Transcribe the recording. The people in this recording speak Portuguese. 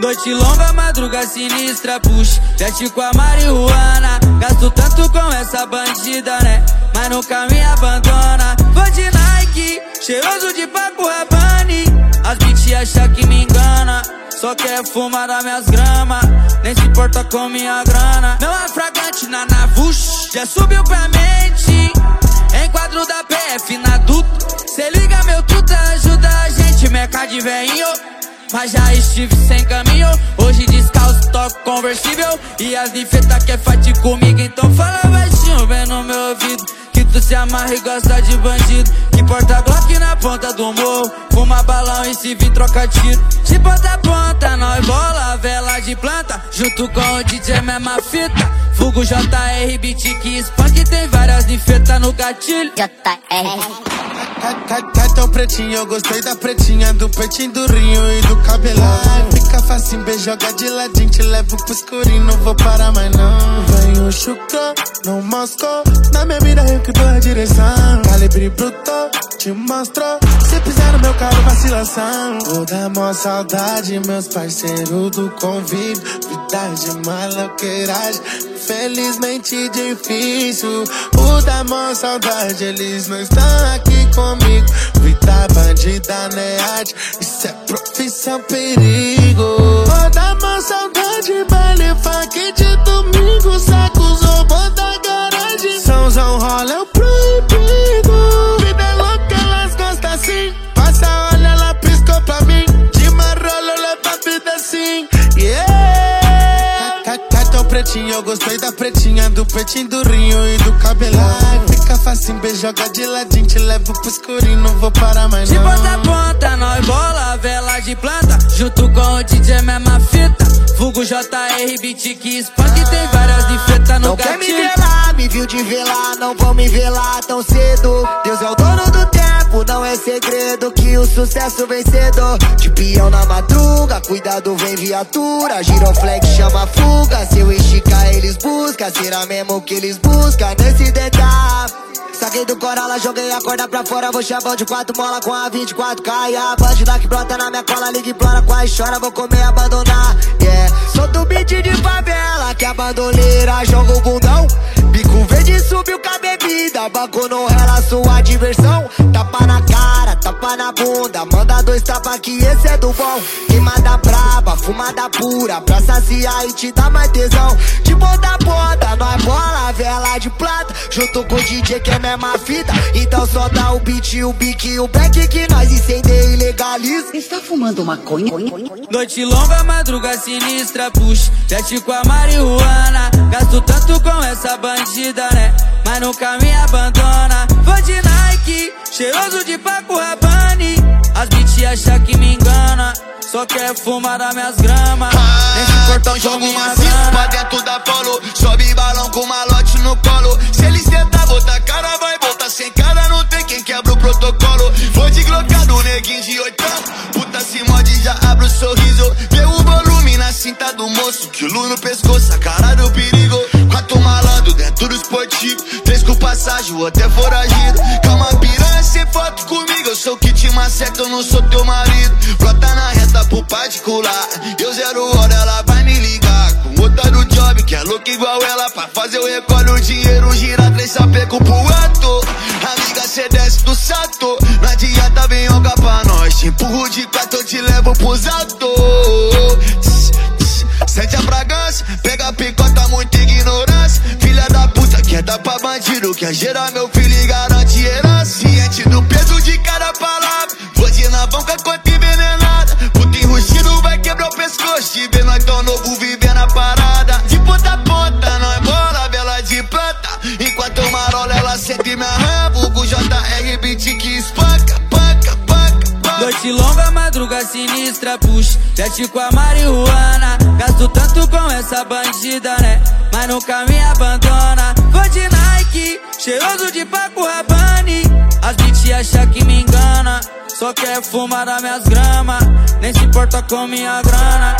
Noite longa, madruga sinistra, puxa Veste com a marihuana. Gasto tanto com essa bandida, né? Mas nunca me abandona. Vou de Nike, cheiroso de Paco Rabanne As bitch acham que Só quer fumar das minhas gramas Nem se importa com minha grana. Não é fragante na navush Já subiu pra mente. Enquadro da PF na duto Cê liga meu tuta, ajuda a gente Meca de veinho mas já estive sem caminho. Hoje descalço, toco conversível. E as ninfetas quer fight comigo, então fala baixinho, vem no meu ouvido. Que tu se amarra e gosta de bandido. Que porta Glock na ponta do morro. Fuma balão e se vir troca tiro. De ponta a ponta, nós bola, vela de planta. Junto com o DJ, mesma fita. Fugo JR, beat que spunk. Tem várias ninfetas no gatilho. JR. Tá, tão pretinho, eu gostei da pretinha Do peitinho, do rinho e do cabelão Fica fácil, beijo, joga de ladinho Te levo pro escurinho, não vou parar mais não. O chucrão, não moscou Na minha mira eu que dou a direção. Calibre bruto, te mostro Se pisar no meu carro, vacilação. Vou dar mó saudade, meus parceiros do convívio Vida de maloqueiragem Felizmente difícil da mó saudade, eles não estão aqui comigo. Vida bandida, né? Arte, isso é profissão perigo. Dá uma saudade, baile funk de pretinho, eu gostei da pretinha. Do peitinho, do rinho e do cabelão facinho, beijo, joga de ladinho, te levo pro escurinho, não vou parar mais não. De ponta a ponta, nós bola, vela de planta, junto com o DJ, mesma fita. Fugo JR, beat que spunk, tem várias de feta no Não quer me velar, me viu de velar, não vão me velar tão cedo. Deus é o dono do tempo, não é segredo que o sucesso vem cedo. De peão na madruga, cuidado, vem viatura, giroflex chama fuga. Se eu esticar, eles buscam, será mesmo que eles buscam nesse detalhe. Saquei do Corolla, joguei a corda pra fora. Vou chavão de quatro mola com a 24 cai. A bandida que brota na minha cola, liga e plora com a chora. Vou comer, abandonar. Yeah, sou do beat de favela, bandoleira joga o bundão. Bico verde subiu com a bebida, banco no rela sua diversão. Tapa na tapa na bunda, manda dois tapas que esse é do bom. Queimada braba, fumada pura, pra saciar e te dar mais tesão. De ponta a ponta, nós bola, vela de plata, junto com o DJ que é mesma fita. Então só dá o beat, o bique e o back que nós incendeia e legaliza. Está fumando maconha? Noite longa, madruga sinistra, puxa, veste com a marihuana. Gasto tanto com essa bandida, né? Mas nunca me abandona. Vou de Nike, cheiroso de Paco Rabanne. As bitch acham que me engana. Só quer fumar das minhas gramas. Ah, Nem se importa então jogo maciço pra dentro da polo. Sobe balão com malote no colo. Se eles tentar botar cara, vai voltar sem cara. Não tem quem quebra o protocolo. Vou de glocado, neguinho de oitão. Puta se morde, já abre o sorriso. Vê o volume na cinta do moço. Quilo no pescoço, a cara do perigo. Quatro malandro dentro do esportivo. Três com passagem, até foragido. Calma, piranha, que maceta, eu não sou teu marido. Brota na reta pro particular. Eu zero hora, ela vai me ligar. Com outra do job, que é louca igual ela. Pra fazer o recolhe o dinheiro, gira três sapeco pro ato. Amiga, cê desce do sato. Não adianta, vem jogar pra nós. Te empurro de quatro, eu te levo pros atos. Sente a bragança, pega a picota, muita ignorância. Filha da puta, quer dar pra bandido, quer gerar meu filho sinistra, puxa. Veste com a marihuana. Gasto tanto com essa bandida, né? Mas nunca me abandona. Vou de Nike, cheiroso de Paco Rabanne. As bitch acham que me engana. Só quer fumar das minhas gramas, nem se importa com minha grana.